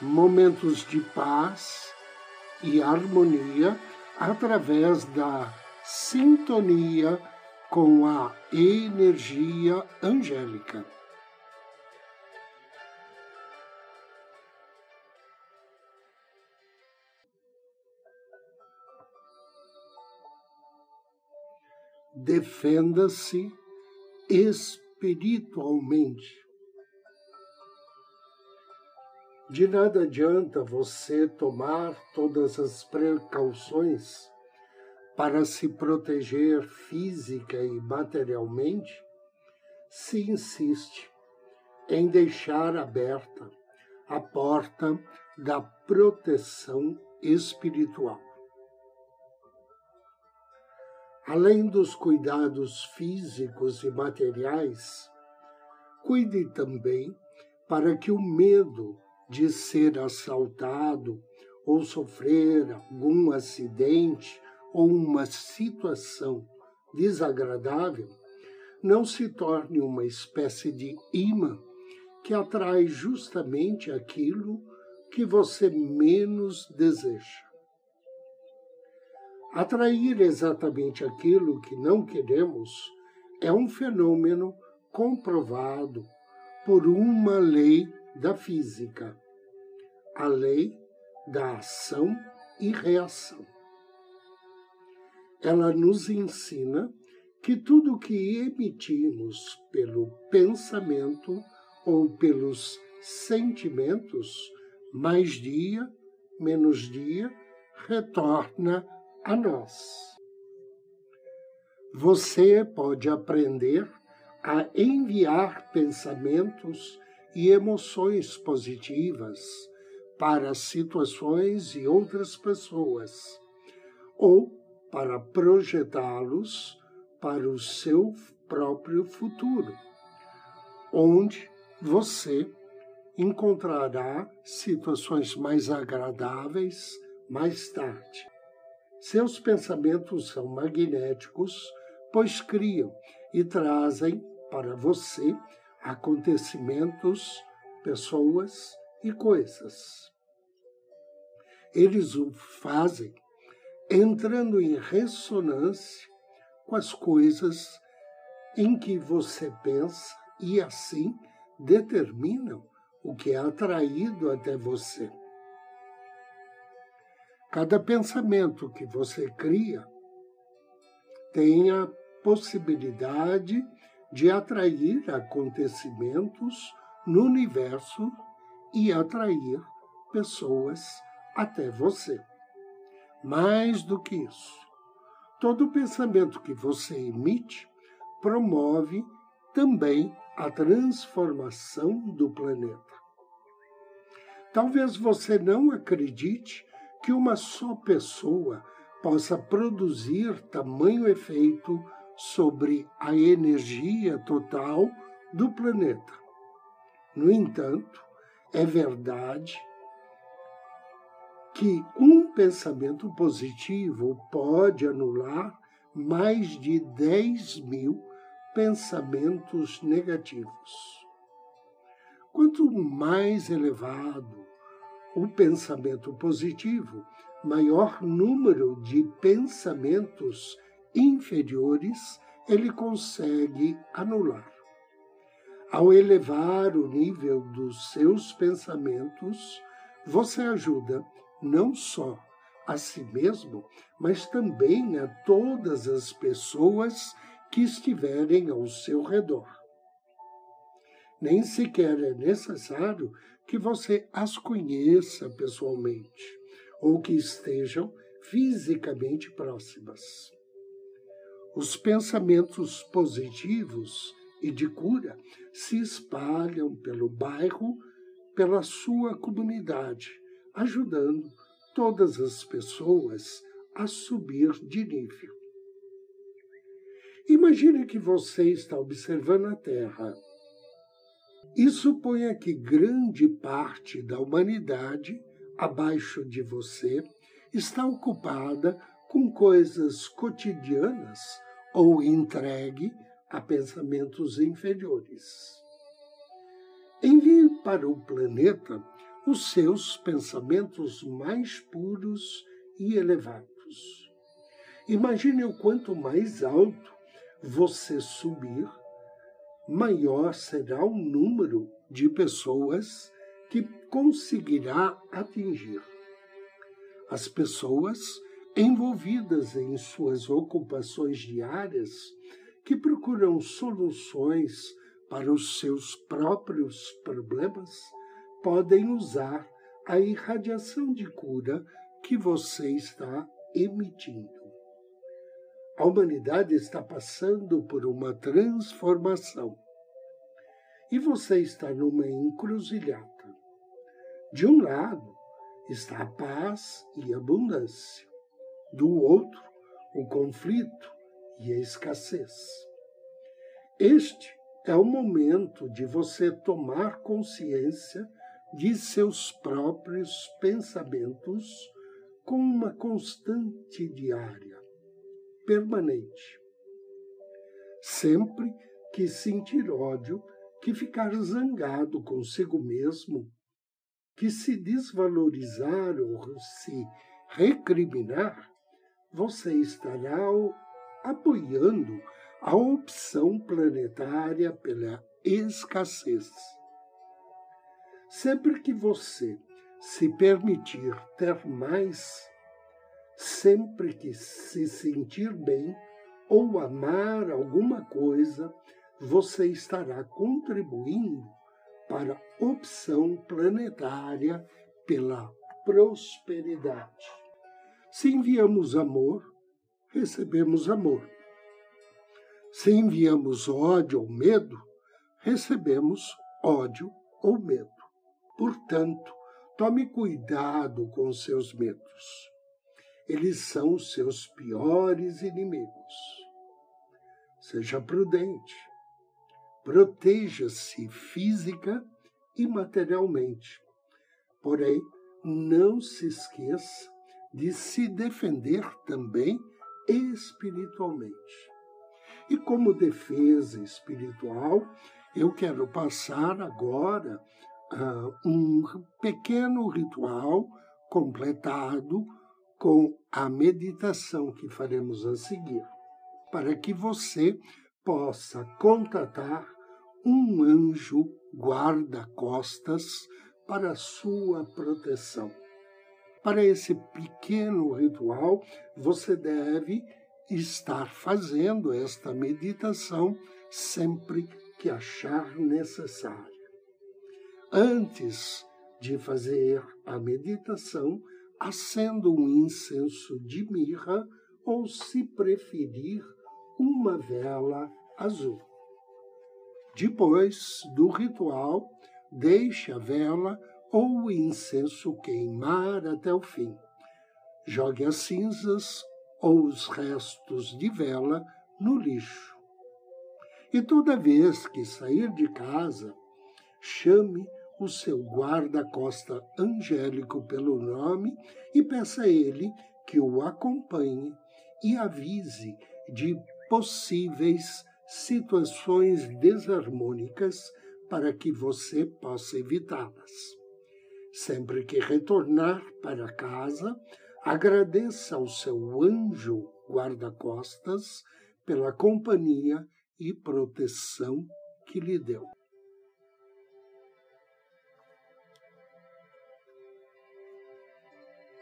momentos de paz e harmonia através da sintonia com a energia angélica. Defenda-se espiritualmente de nada adianta você tomar todas as precauções para se proteger física e materialmente se insiste em deixar aberta a porta da proteção espiritual. Além dos cuidados físicos e materiais, cuide também para que o medo de ser assaltado ou sofrer algum acidente ou uma situação desagradável, não se torne uma espécie de imã que atrai justamente aquilo que você menos deseja. Atrair exatamente aquilo que não queremos é um fenômeno comprovado por uma lei da física, a lei da ação e reação. Ela nos ensina que tudo que emitimos pelo pensamento ou pelos sentimentos, mais dia, menos dia, retorna a nós. Você pode aprender a enviar pensamentos e emoções positivas para situações e outras pessoas, ou para projetá-los para o seu próprio futuro, onde você encontrará situações mais agradáveis mais tarde. Seus pensamentos são magnéticos, pois criam e trazem para você acontecimentos, pessoas e coisas. Eles o fazem entrando em ressonância com as coisas em que você pensa e assim determinam o que é atraído até você. Cada pensamento que você cria tem a possibilidade de atrair acontecimentos no universo e atrair pessoas até você. Mais do que isso, todo pensamento que você emite promove também a transformação do planeta. Talvez você não acredite que uma só pessoa possa produzir tamanho efeito sobre a energia total do planeta. No entanto, é verdade que um pensamento positivo pode anular mais de 10 mil pensamentos negativos. Quanto mais elevado o pensamento positivo, maior número de pensamentos inferiores ele consegue anular. Ao elevar o nível dos seus pensamentos, você ajuda não só a si mesmo, mas também a todas as pessoas que estiverem ao seu redor. Nem sequer é necessário que você as conheça pessoalmente ou que estejam fisicamente próximas. Os pensamentos positivos e de cura se espalham pelo bairro, pela sua comunidade, ajudando todas as pessoas a subir de nível. Imagine que você está observando a Terra e suponha que grande parte da humanidade abaixo de você está ocupada com coisas cotidianas ou entregue a pensamentos inferiores. Envie para o planeta os seus pensamentos mais puros e elevados. Imagine o quanto mais alto você subir, maior será o número de pessoas que conseguirá atingir. As pessoas envolvidas em suas ocupações diárias que procuram soluções para os seus próprios problemas podem usar a irradiação de cura que você está emitindo. A humanidade está passando por uma transformação e você está numa encruzilhada. De um lado está a paz e a abundância, do outro, o conflito e a escassez. Este é o momento de você tomar consciência de seus próprios pensamentos com uma constante diária, permanente. Sempre que sentir ódio, que ficar zangado consigo mesmo, que se desvalorizar ou se recriminar, você estará apoiando a opção planetária pela escassez. Sempre que você se permitir ter mais, sempre que se sentir bem ou amar alguma coisa, você estará contribuindo para a opção planetária pela prosperidade. Se enviamos amor, recebemos amor. Se enviamos ódio ou medo, recebemos ódio ou medo. Portanto, tome cuidado com seus medos. Eles são os seus piores inimigos. Seja prudente. Proteja-se física e materialmente. Porém, não se esqueça de se defender também espiritualmente. E como defesa espiritual, eu quero passar agora uh, um pequeno ritual completado com a meditação que faremos a seguir, para que você possa contatar um anjo guarda-costas para sua proteção. Para esse pequeno ritual, você deve estar fazendo esta meditação sempre que achar necessário. Antes de fazer a meditação, acenda um incenso de mirra ou, se preferir, uma vela azul. Depois do ritual, deixe a vela ou o incenso queimar até o fim. Jogue as cinzas ou os restos de vela no lixo. E toda vez que sair de casa, chame o seu guarda-costa angélico pelo nome e peça a ele que o acompanhe e avise de possíveis situações desarmônicas para que você possa evitá-las. Sempre que retornar para casa, agradeça ao seu anjo guarda-costas pela companhia e proteção que lhe deu.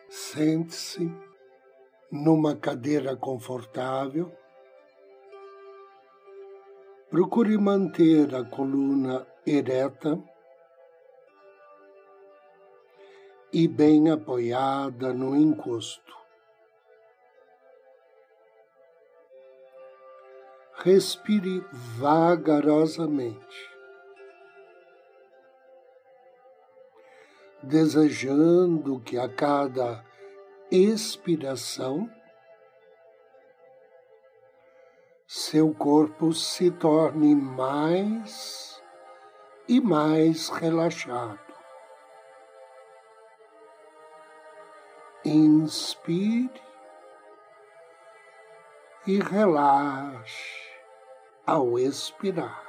Sente-se numa cadeira confortável. Procure manter a coluna ereta e bem apoiada no encosto. Respire vagarosamente. desejando que a cada expiração seu corpo se torne mais e mais relaxado. Inspire e relaxe ao expirar.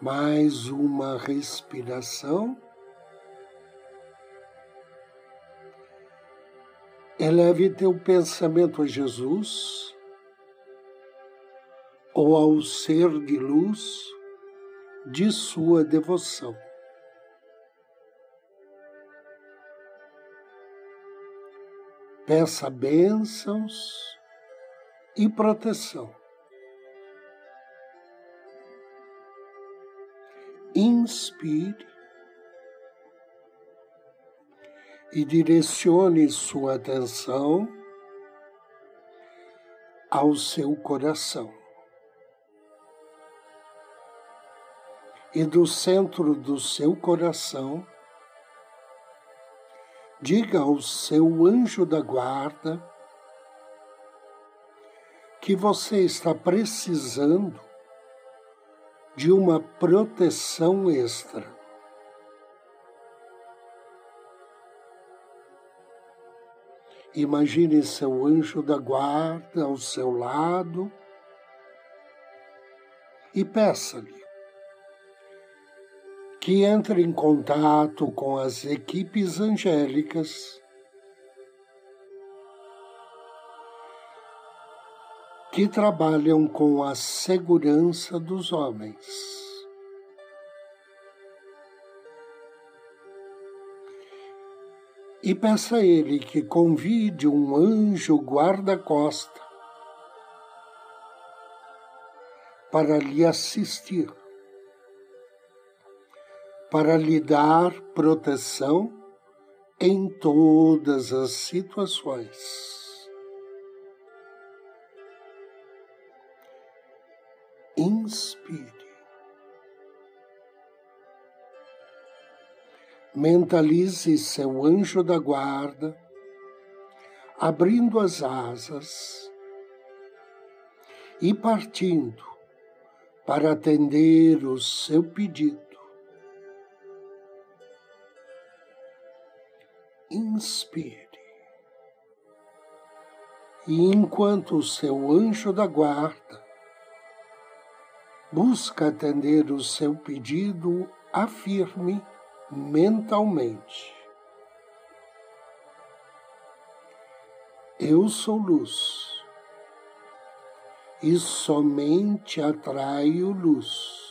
Mais uma respiração. Eleve teu pensamento a Jesus ou ao ser de luz de sua devoção. Peça bênçãos e proteção. Inspire e direcione sua atenção ao seu coração. E do centro do seu coração, diga ao seu anjo da guarda que você está precisando de uma proteção extra. Imagine seu anjo da guarda ao seu lado e peça-lhe que entre em contato com as equipes angélicas que trabalham com a segurança dos homens. e peça a ele que convide um anjo guarda-costa para lhe assistir, para lhe dar proteção em todas as situações. Inspire. mentalize seu anjo da guarda, abrindo as asas e partindo para atender o seu pedido. Inspire. E enquanto o seu anjo da guarda busca atender o seu pedido, afirme mentalmente. Eu sou luz e somente atraio luz.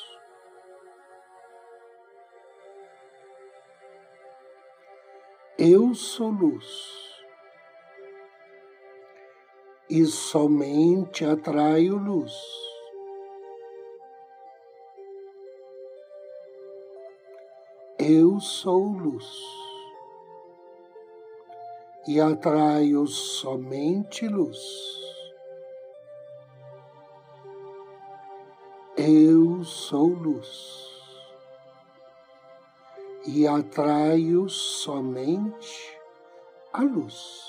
Eu sou luz e somente atraio luz. Eu sou luz e atraio somente luz. Eu sou luz e atraio somente a luz.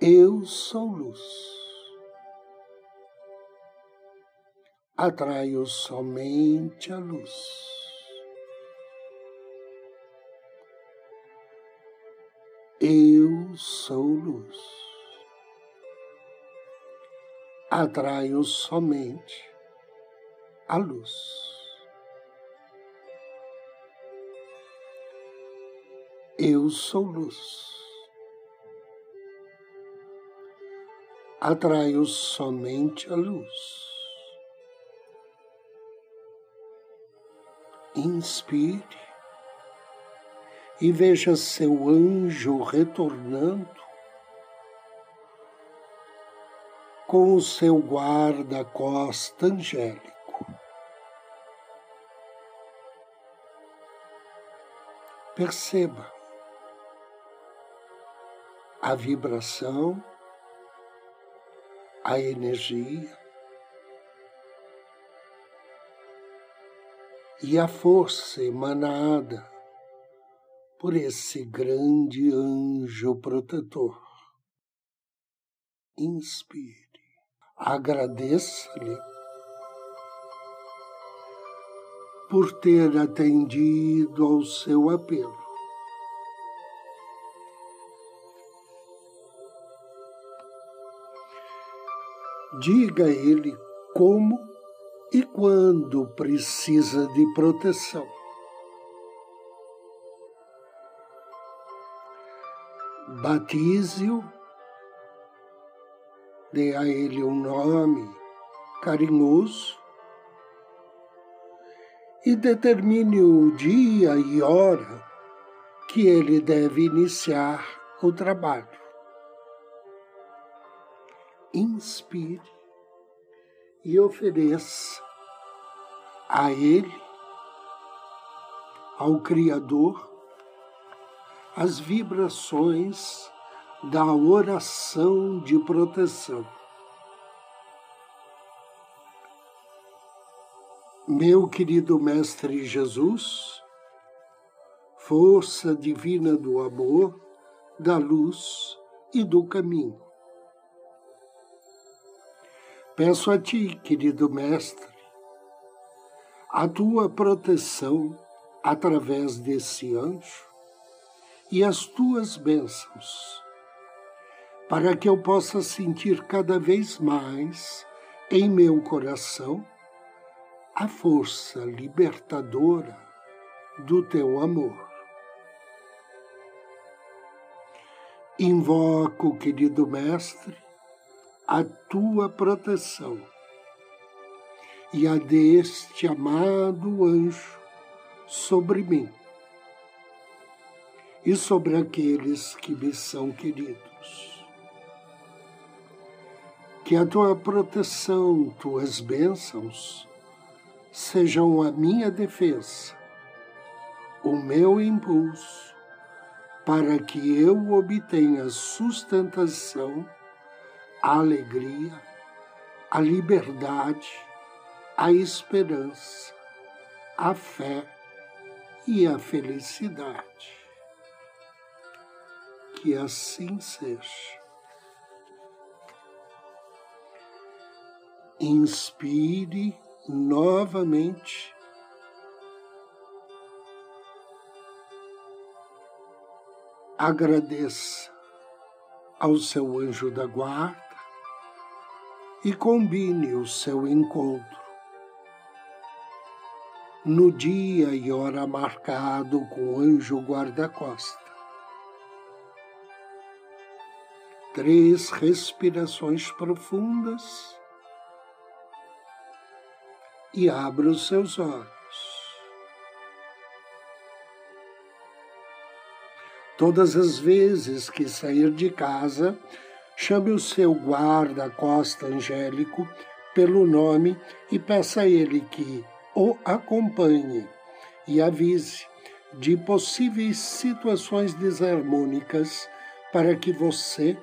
Eu sou luz atraio somente a luz. Eu sou luz. Atraio somente a luz. Eu sou luz. Atraio somente a luz. inspire e veja seu anjo retornando com o seu guarda-costa angélico. Perceba a vibração, a energia, e a força emanada por esse grande anjo protetor. Inspire, agradeça-lhe por ter atendido ao seu apelo. Diga a ele como e quando precisa de proteção. Batize-o, dê a ele um nome carinhoso e determine o dia e hora que ele deve iniciar o trabalho. Inspire e ofereça a ele, ao Criador, as vibrações da oração de proteção. Meu querido Mestre Jesus, força divina do amor, da luz e do caminho. Peço a Ti, querido Mestre, a Tua proteção através desse anjo e as tuas bênçãos, para que eu possa sentir cada vez mais em meu coração a força libertadora do teu amor. Invoco, querido Mestre, a tua proteção e a deste amado anjo sobre mim e sobre aqueles que me são queridos. Que a tua proteção, tuas bênçãos, sejam a minha defesa, o meu impulso, para que eu obtenha sustentação, a alegria, a liberdade, a esperança, a fé e a felicidade que assim seja. Inspire novamente. Agradeça ao seu anjo da guarda e combine o seu encontro no dia e hora marcado com o anjo guarda-costa. três respirações profundas e abra os seus olhos. Todas as vezes que sair de casa, chame o seu guarda-costa angélico pelo nome e peça a ele que o acompanhe e avise de possíveis situações desarmônicas para que você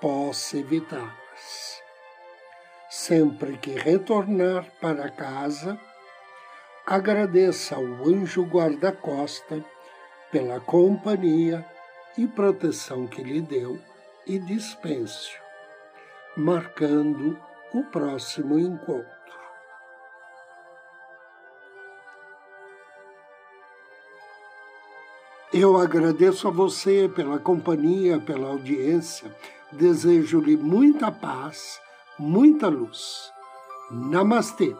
possa evitá-las. Sempre que retornar para casa, agradeça ao anjo guarda-costa pela companhia e proteção que lhe deu e dispense, marcando o próximo encontro. Eu agradeço a você pela companhia, pela audiência Desejo-lhe muita paz, muita luz. Namastê.